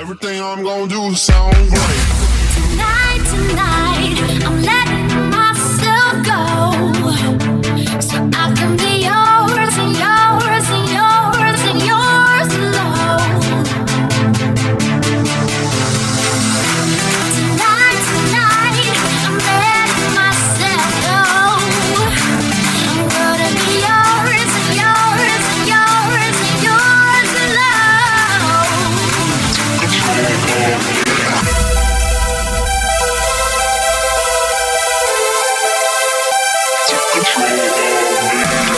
Everything I'm gonna do sounds great. Tonight, to control me.